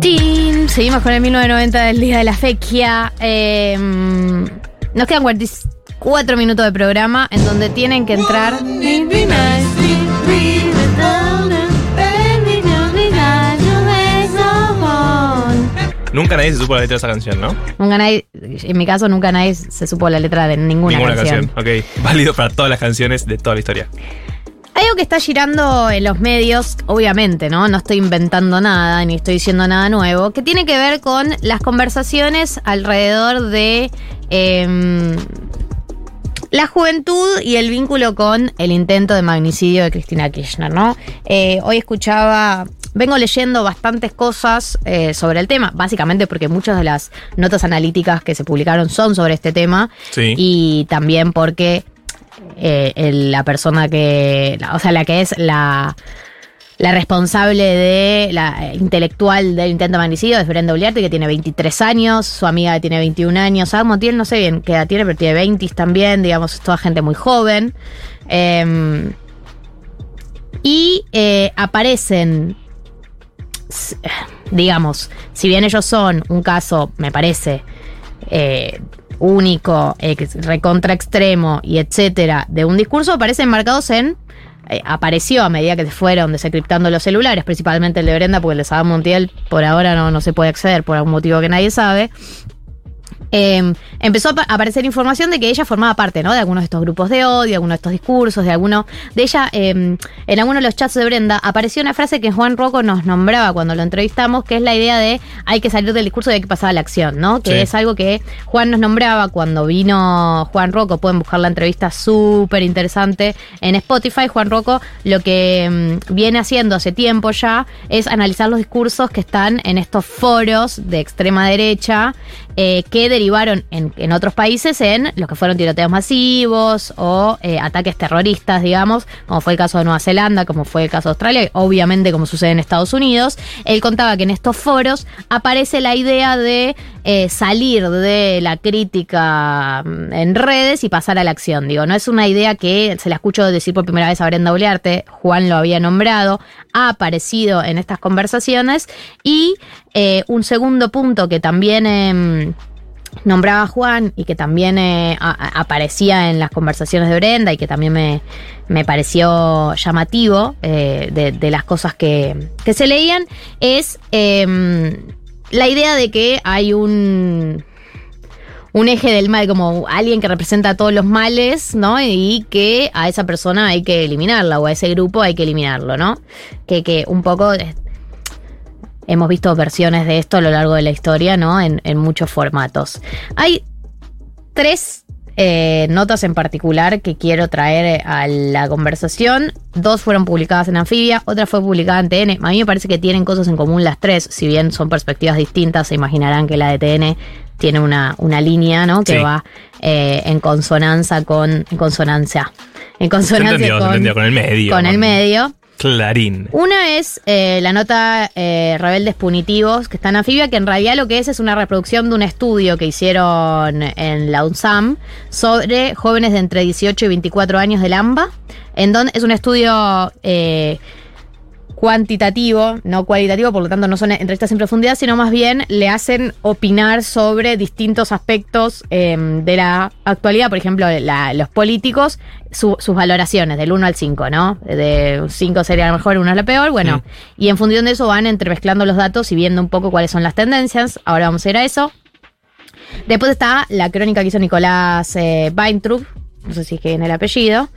Tin, Seguimos con el 1990 del día de la fequia. Eh, nos quedan 44 minutos de programa en donde tienen que entrar. Nunca nadie se supo la letra de esa canción, ¿no? Nunca nadie, en mi caso, nunca nadie se supo la letra de ninguna, Ninguna canción. canción. Ok. Válido para todas las canciones de toda la historia. Hay algo que está girando en los medios, obviamente, ¿no? No estoy inventando nada, ni estoy diciendo nada nuevo, que tiene que ver con las conversaciones alrededor de em, la juventud y el vínculo con el intento de magnicidio de Cristina Kirchner, ¿no? Eh, hoy escuchaba, vengo leyendo bastantes cosas eh, sobre el tema, básicamente porque muchas de las notas analíticas que se publicaron son sobre este tema Sí. y también porque eh, la persona que, o sea, la que es la, la responsable de la eh, intelectual del intento de es Brenda Uliarte, que tiene 23 años, su amiga tiene 21 años, Adam Montiel no sé bien qué edad tiene, pero tiene 20 también, digamos, es toda gente muy joven. Em, y eh, aparecen, digamos, si bien ellos son un caso, me parece, único, ex- recontra extremo y etcétera, de un discurso, aparecen marcados en. eh, apareció a medida que se fueron desencriptando los celulares, principalmente el de Brenda, porque el de Sadam Montiel por ahora no, no se puede acceder por algún motivo que nadie sabe. Eh, empezó a apa- aparecer información de que ella formaba parte, ¿no? De algunos de estos grupos de odio, algunos de estos discursos, de alguno. De ella, eh, en alguno de los chats de Brenda, apareció una frase que Juan Rocco nos nombraba cuando lo entrevistamos, que es la idea de hay que salir del discurso y hay que pasar a la acción, ¿no? Que Sí. es algo que Juan nos nombraba cuando vino Juan Rocco. Pueden buscar la entrevista súper interesante en Spotify. Juan Rocco lo que mm, viene haciendo hace tiempo ya es analizar los discursos que están en estos foros de extrema derecha eh, que derivaron en, en otros países en lo que fueron tiroteos masivos o eh, ataques terroristas, digamos, como fue el caso de Nueva Zelanda, como fue el caso de Australia, obviamente como sucede en Estados Unidos. Él contaba que en estos foros aparece la idea de eh, salir de la crítica mm, en redes y pasar a la acción. Digo, no es una idea que se la escucho decir por primera vez a Brenda Uliarte, Juan lo había nombrado, ha aparecido en estas conversaciones y eh, un segundo punto que también... em, nombraba Juan y que también eh, aparecía en las conversaciones de Brenda y que también me, me pareció llamativo eh, de, de las cosas que, que se leían, es em, la idea de que hay un un eje del mal, como alguien que representa todos los males, ¿no? Y que a esa persona hay que eliminarla, o a ese grupo hay que eliminarlo, ¿no? Que, que un poco hemos visto versiones de esto a lo largo de la historia, ¿no? En, en muchos formatos. Hay tres eh, notas en particular que quiero traer a la conversación. Dos fueron publicadas en Anfibia, otra fue publicada en TN. A mí me parece que tienen cosas en común las tres, si bien son perspectivas distintas, se imaginarán que la de TN tiene una, una línea, ¿no? Que Sí. va eh, en consonancia con. En consonancia. En consonancia entendió, con, entendió, con el medio. con el medio. Clarín. Una es eh, la nota eh, Rebeldes Punitivos, que está en anfibia, que en realidad lo que es es una reproducción de un estudio que hicieron en la UNSAM sobre jóvenes de entre 18 y 24 años del AMBA, en donde es un estudio eh, cuantitativo, no cualitativo, por lo tanto no son entrevistas en profundidad, sino más bien le hacen opinar sobre distintos aspectos eh, de la actualidad, por ejemplo, la- los políticos, su- sus valoraciones del 1 al 5, ¿no? De 5 sería lo mejor, 1 es la peor, bueno, y en función de eso van entremezclando los datos y viendo un poco cuáles son las tendencias, ahora vamos a ir a eso. Después está la crónica que hizo Nicolás eh, Weintraub, no sé si es que viene el apellido.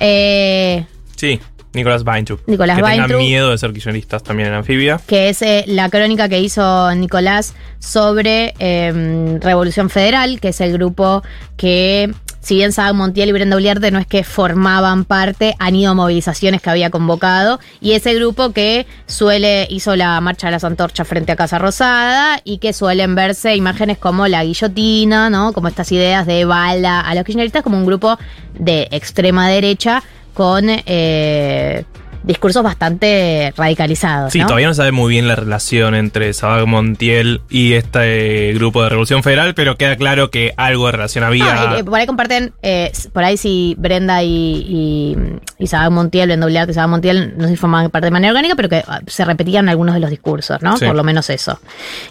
Eh, Sí, Nicolás Weintraub. Nicolás que Weintraub. tengan miedo de ser kirchneristas también en anfibia. que es eh, la crónica que hizo Nicolás sobre eh, Revolución Federal, que es el grupo que, si bien Saga Montiel y Brenda Uliarte no es que formaban parte, han ido a movilizaciones que había convocado, y ese grupo que suele, hizo la marcha de las antorchas frente a Casa Rosada, y que suelen verse imágenes como la guillotina, ¿no? Como estas ideas de bala a los kirchneristas como un grupo de extrema derecha con... eh, discursos bastante radicalizados. Sí, ¿no? todavía no sabe muy bien la relación entre Sabac Montiel y este grupo de Revolución Federal, pero queda claro que algo de relación había. Ah, eh, por ahí comparten, eh, por ahí si Brenda y, y, y Sabac Montiel, Brenda Uliarte y Sabac Montiel no se formaban parte de manera orgánica, pero que ah, se repetían algunos de los discursos, ¿no? Sí. Por lo menos eso.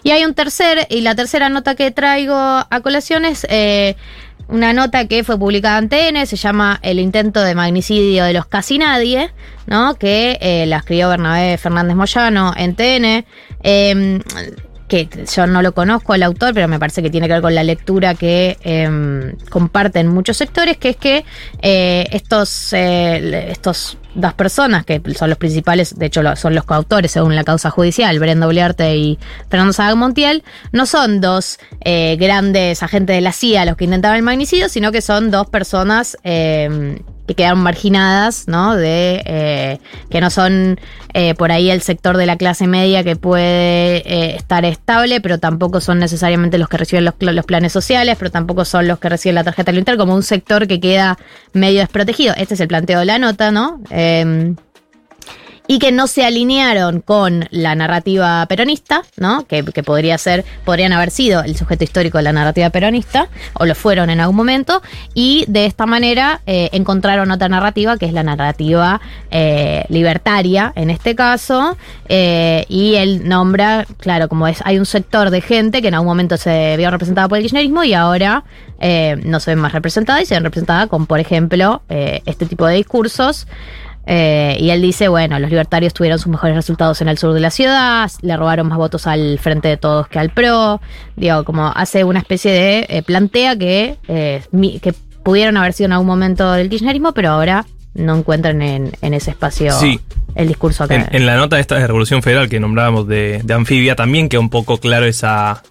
Y hay un tercer, y la tercera nota que traigo a colación es eh, una nota que fue publicada en TN, se llama El intento de magnicidio de los casi nadie, ¿no? Que eh, la escribió Bernabé Fernández Moyano en TN. Eh, que yo no lo conozco el autor, pero me parece que tiene que ver con la lectura que eh, comparten muchos sectores, que es que eh, estos, eh, estos dos personas, que son los principales, de hecho son los coautores según la causa judicial, Brenda Uliarte y Fernando Saga Montiel, no son dos eh, grandes agentes de la CIA los que intentaban el magnicidio, sino que son dos personas eh, que quedaron marginadas, ¿no? De eh, que no son eh, por ahí el sector de la clase media que puede eh, estar estable, pero tampoco son necesariamente los que reciben los, los planes sociales, pero tampoco son los que reciben la tarjeta alimentar, como un sector que queda medio desprotegido. Este es el planteo de la nota, ¿no? Y que no se alinearon con la narrativa peronista, ¿no? Que, que podría ser, podrían haber sido el sujeto histórico de la narrativa peronista, o lo fueron en algún momento, y de esta manera eh, encontraron otra narrativa, que es la narrativa eh, libertaria, en este caso, eh, y él nombra, claro, como es, hay un sector de gente que en algún momento se vio representada por el kirchnerismo y ahora eh, no se ven más representada y se ven representada con, por ejemplo, eh, este tipo de discursos. Eh, y él dice, bueno, los libertarios tuvieron sus mejores resultados en el sur de la ciudad, le robaron más votos al frente de todos que al PRO. Digo, como hace una especie de eh, plantea que, eh, que pudieron haber sido en algún momento del kirchnerismo, pero ahora no encuentran en, en ese espacio Sí. el discurso que... En, en la nota esta de Revolución Federal que nombrábamos de, de Anfibia también queda un poco claro esa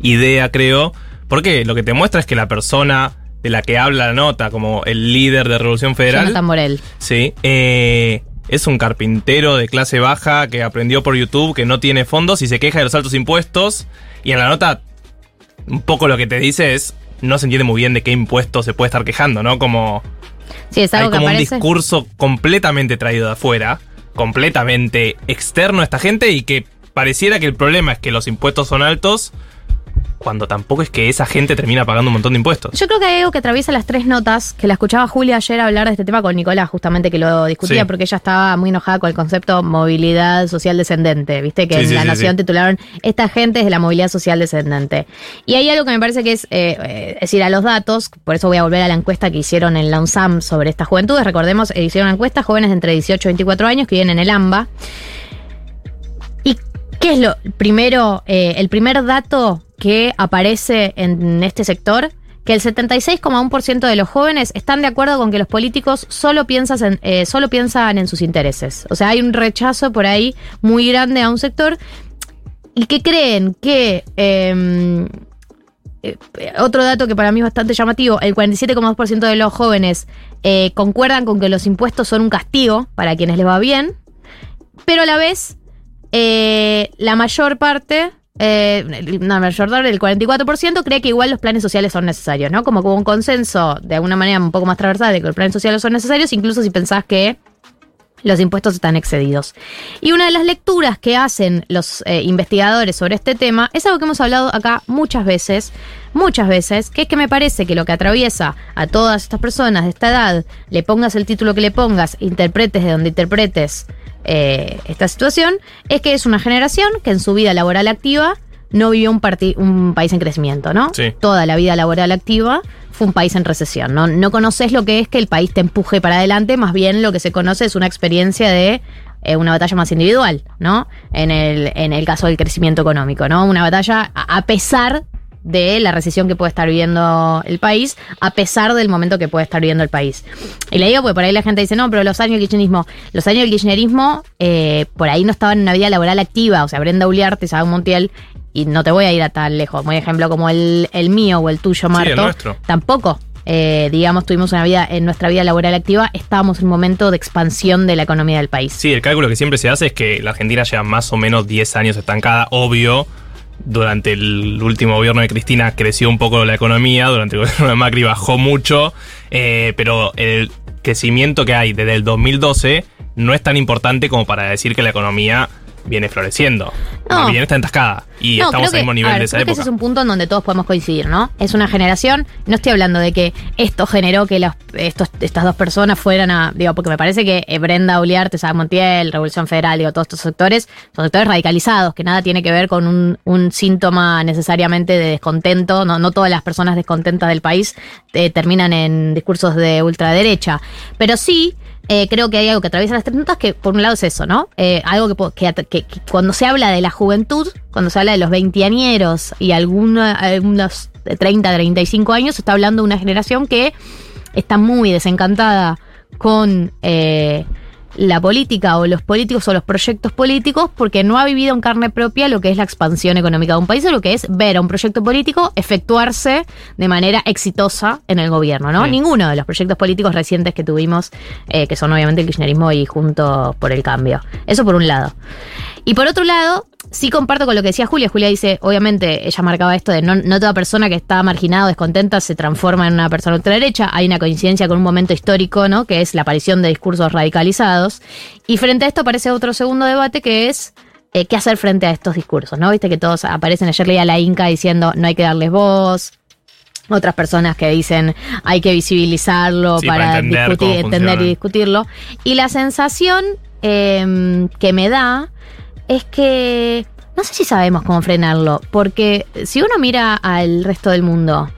idea, creo. Porque lo que te muestra es que la persona de la que habla la nota, como el líder de Revolución Federal, Jonathan Morel. sí, eh, es un carpintero de clase baja que aprendió por YouTube, que no tiene fondos y se queja de los altos impuestos. Y en la nota, un poco lo que te dice es, no se entiende muy bien de qué impuesto se puede estar quejando, ¿no? Como Sí, es hay algo que como un discurso completamente traído de afuera, completamente externo a esta gente y que pareciera que el problema es que los impuestos son altos cuando tampoco es que esa gente termina pagando un montón de impuestos. Yo creo que hay algo que atraviesa las tres notas, que la escuchaba Julia ayer hablar de este tema con Nicolás, justamente que lo discutía, Sí. porque ella estaba muy enojada con el concepto movilidad social descendente, viste que Sí, en sí, La Nación titularon esta gente es de la movilidad social descendente. Y hay algo que me parece que es, eh, eh, es decir, a los datos, por eso voy a volver a la encuesta que hicieron en la UNSAM sobre estas juventudes, recordemos, eh, hicieron una encuesta, jóvenes entre 18 y 24 años que viven en el AMBA. ¿Y qué es lo primero, eh, el primer dato que aparece en este sector? Que el 76,1% de los jóvenes están de acuerdo con que los políticos solo, en- eh, solo piensan en sus intereses. O sea, hay un rechazo por ahí muy grande a un sector y que creen que... eh, eh, otro dato que para mí es bastante llamativo, el 47,2% de los jóvenes eh, concuerdan con que los impuestos son un castigo para quienes les va bien, pero a la vez la mayor parte, eh, no, el 44% cree que igual los planes sociales son necesarios, ¿no? Como, como un consenso de alguna manera un poco más transversal de que los planes sociales son necesarios, incluso si pensás que los impuestos están excedidos. Y una de las lecturas que hacen los eh, investigadores sobre este tema es algo que hemos hablado acá muchas veces, muchas veces, que es que me parece que lo que atraviesa a todas estas personas de esta edad, le pongas el título que le pongas, interpretes de donde interpretes eh, esta situación, es que es una generación que en su vida laboral activa no vivió un, país en crecimiento, ¿no? Sí. Toda la vida laboral activa fue un país en recesión. No, no conoces lo que es que el país te empuje para adelante, más bien lo que se conoce es una experiencia de eh, una batalla más individual, ¿no? En el, en el caso del crecimiento económico, ¿no? Una batalla a, a pesar de la recesión que puede estar viviendo el país, a pesar del momento que puede estar viviendo el país. Y le digo porque por ahí la gente dice, no, pero los años del kirchnerismo, los años del kirchnerismo, eh, por ahí no estaban en una vida laboral activa, o sea, Brenda Uliarte, Isabel Montiel, y no te voy a ir a tan lejos, por ejemplo, como el, el mío o el tuyo, Marto, el nuestro. tampoco. eh, digamos, tuvimos una vida, en nuestra vida laboral activa, estábamos en un momento de expansión de la economía del país. Sí, el cálculo que siempre se hace es que la Argentina lleva más o menos 10 años estancada, obvio. Durante el último gobierno de Cristina creció un poco la economía, durante el gobierno de Macri bajó mucho, eh, pero el crecimiento que hay desde el 2012 no es tan importante como para decir que la economía viene floreciendo. No. Bien está entascada. Y No, estamos al mismo nivel ver, de esa creo que ese es un punto en donde todos podemos coincidir, ¿no? Es una generación, no estoy hablando de que esto generó que los, estos, estas dos personas fueran a, digo, porque me parece que eh, Brenda Uliarte, Sara Montiel, Revolución Federal, digo, todos estos sectores, son sectores radicalizados, que nada tiene que ver con un, un síntoma necesariamente de descontento, no, no todas las personas descontentas del país eh, terminan en discursos de ultraderecha, pero sí eh, creo que hay algo que atraviesa las tres notas que por un lado es eso, ¿no? Eh, algo que, cuando se habla de la juventud, cuando se habla de los veintiañeros y alguna- algunos de 30, 35 años, se está hablando de una generación que está muy desencantada con eh, la política o los políticos o los proyectos políticos porque no ha vivido en carne propia lo que es la expansión económica de un país o lo que es ver a un proyecto político efectuarse de manera exitosa en el gobierno, ¿no? Ninguno de los proyectos políticos recientes que tuvimos, eh, que son obviamente el kirchnerismo y Juntos por el Cambio. Eso por un lado. Y por otro lado, sí comparto con lo que decía Julia. Julia dice, obviamente, ella marcaba esto de no, no toda persona que está marginada o descontenta se transforma en una persona ultraderecha. Hay una coincidencia con un momento histórico, ¿no? Que es la aparición de discursos radicalizados. Y frente a esto aparece otro segundo debate que es eh, qué hacer frente a estos discursos, ¿no? Viste que todos aparecen. Ayer leía a la Inca diciendo no hay que darles voz. Otras personas que dicen hay que visibilizarlo Sí, para, para entender discutir, entender y discutirlo. Y la sensación eh, que me da es que no sé si sabemos cómo frenarlo, porque si uno mira al resto del mundo,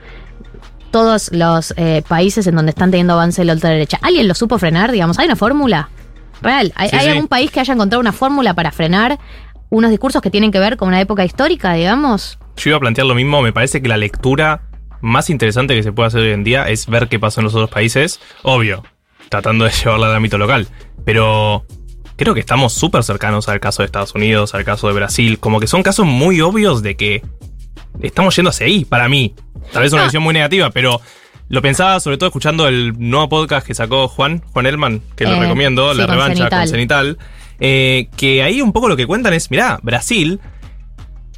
todos los eh, países en donde están teniendo avance de la ultraderecha, ¿alguien lo supo frenar? Digamos, ¿hay una fórmula? Real, ¿hay, Sí, hay sí. algún país que haya encontrado una fórmula para frenar unos discursos que tienen que ver con una época histórica, digamos? Yo iba a plantear lo mismo, me parece que la lectura más interesante que se puede hacer hoy en día es ver qué pasó en los otros países, obvio, tratando de llevarla al ámbito local, pero creo que estamos súper cercanos al caso de Estados Unidos, al caso de Brasil, como que son casos muy obvios de que estamos yendo hacia ahí, para mí. Tal vez una Ah. visión muy negativa, pero lo pensaba sobre todo escuchando el nuevo podcast que sacó Juan, Juan Elman, que lo Eh, recomiendo, sí, La Revancha Cenital. con Cenital, eh, que ahí un poco lo que cuentan es, mirá, Brasil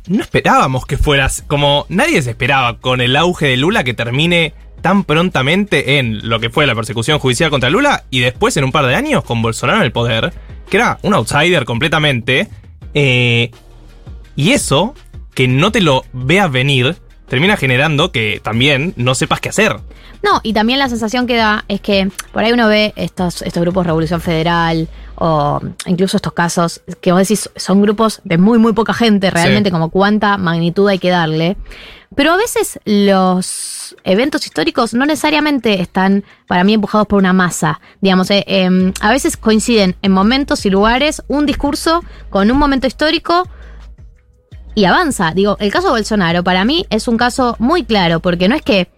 no esperábamos que fueras como nadie se esperaba con el auge de Lula que termine tan prontamente en lo que fue la persecución judicial contra Lula y después en un par de años con Bolsonaro en el poder, que era un outsider completamente. eh, y eso, que no te lo veas venir, termina generando que también no sepas qué hacer. No, y también la sensación que da es que por ahí uno ve estos, estos grupos Revolución Federal o incluso estos casos que vos decís son grupos de muy, muy poca gente realmente, Sí. como cuánta magnitud hay que darle. Pero a veces los eventos históricos no necesariamente están, para mí, empujados por una masa. Digamos, eh, em, a veces coinciden en momentos y lugares un discurso con un momento histórico y avanza. Digo, el caso de Bolsonaro para mí es un caso muy claro, porque no es que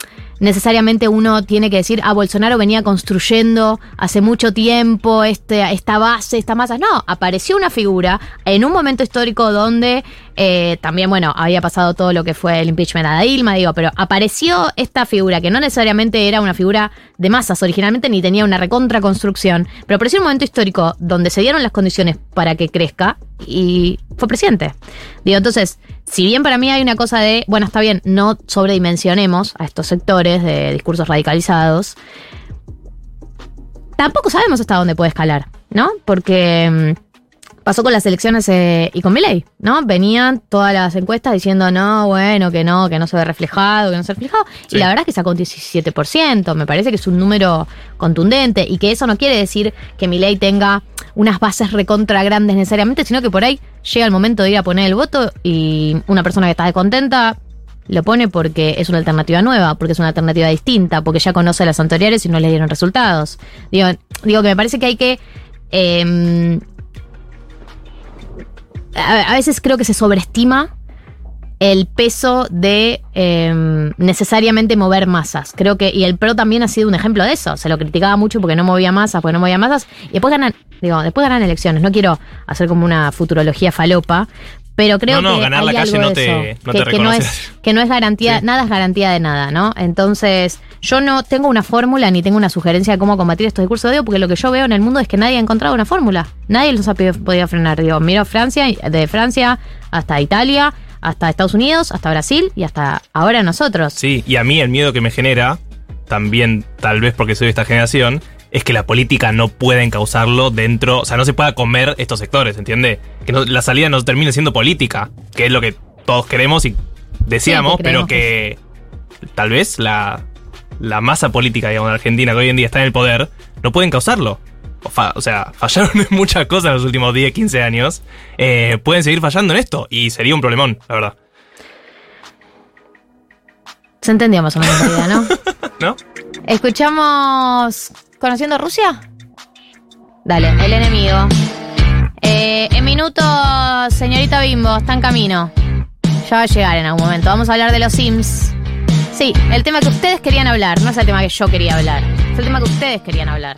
necesariamente uno tiene que decir, ah, Bolsonaro venía construyendo hace mucho tiempo este, esta base, esta masa. No, apareció una figura en un momento histórico donde eh, también, bueno, había pasado todo lo que fue el impeachment a Dilma, digo, pero apareció esta figura que no necesariamente era una figura de masas originalmente ni tenía una recontra construcción, pero apareció un momento histórico donde se dieron las condiciones para que crezca y fue presidente. Digo, entonces, si bien para mí hay una cosa de, bueno, está bien, no sobredimensionemos a estos sectores de discursos radicalizados, tampoco sabemos hasta dónde puede escalar, ¿no? Porque mm, pasó con las elecciones eh, y con Milei, ¿no? Venían todas las encuestas diciendo, no, bueno, que no, que no se ve reflejado, que no se ve reflejado. Sí. Y la verdad es que sacó un 17%, me parece que es un número contundente y que eso no quiere decir que Milei tenga unas bases recontra grandes necesariamente, sino que por ahí llega el momento de ir a poner el voto y una persona que está descontenta lo pone porque es una alternativa nueva, porque es una alternativa distinta, porque ya conoce a las anteriores y no le dieron resultados. Digo, digo que me parece que hay que... eh, a, veces creo que se sobreestima el peso de eh, necesariamente mover masas. Creo que, y el PRO también ha sido un ejemplo de eso. Se lo criticaba mucho porque no movía masas, porque no movía masas, y después ganan, digo, después ganan elecciones. No quiero hacer como una futurología falopa, pero creo No, no, que ganar hay la calle algo no te- eso, no que, te que no es que no es garantía, Sí. nada es garantía de nada, ¿no? Entonces, yo no tengo una fórmula ni tengo una sugerencia de cómo combatir estos discursos de odio, porque lo que yo veo en el mundo es que nadie ha encontrado una fórmula. Nadie los ha podido, podido frenar. Digo, miro Francia, de Francia hasta Italia, hasta Estados Unidos, hasta Brasil y hasta ahora nosotros. Sí, y a mí el miedo que me genera, también tal vez porque soy de esta generación, es que la política no puede encauzarlo dentro, o sea, no se pueda comer estos sectores, ¿entiende? Que no- la salida no termine siendo política, que es lo que todos queremos y Sí, que pero que tal vez la, la masa política, digamos, de Argentina, que hoy en día está en el poder, no puede encauzarlo. O, fa- o sea, fallaron en muchas cosas en los últimos 10, 15 años. Eh, pueden seguir fallando en esto y sería un problemón, la verdad. Se entendió más o menos la idea, ¿no? ¿No? Escuchamos Conociendo Rusia. Dale, el enemigo. Eh, en minutos, señorita Bimbo, está en camino. Ya va a llegar en algún momento. Vamos a hablar de los Sims. Sí, el tema que ustedes querían hablar, no es el tema que yo quería hablar. Es el tema que ustedes querían hablar.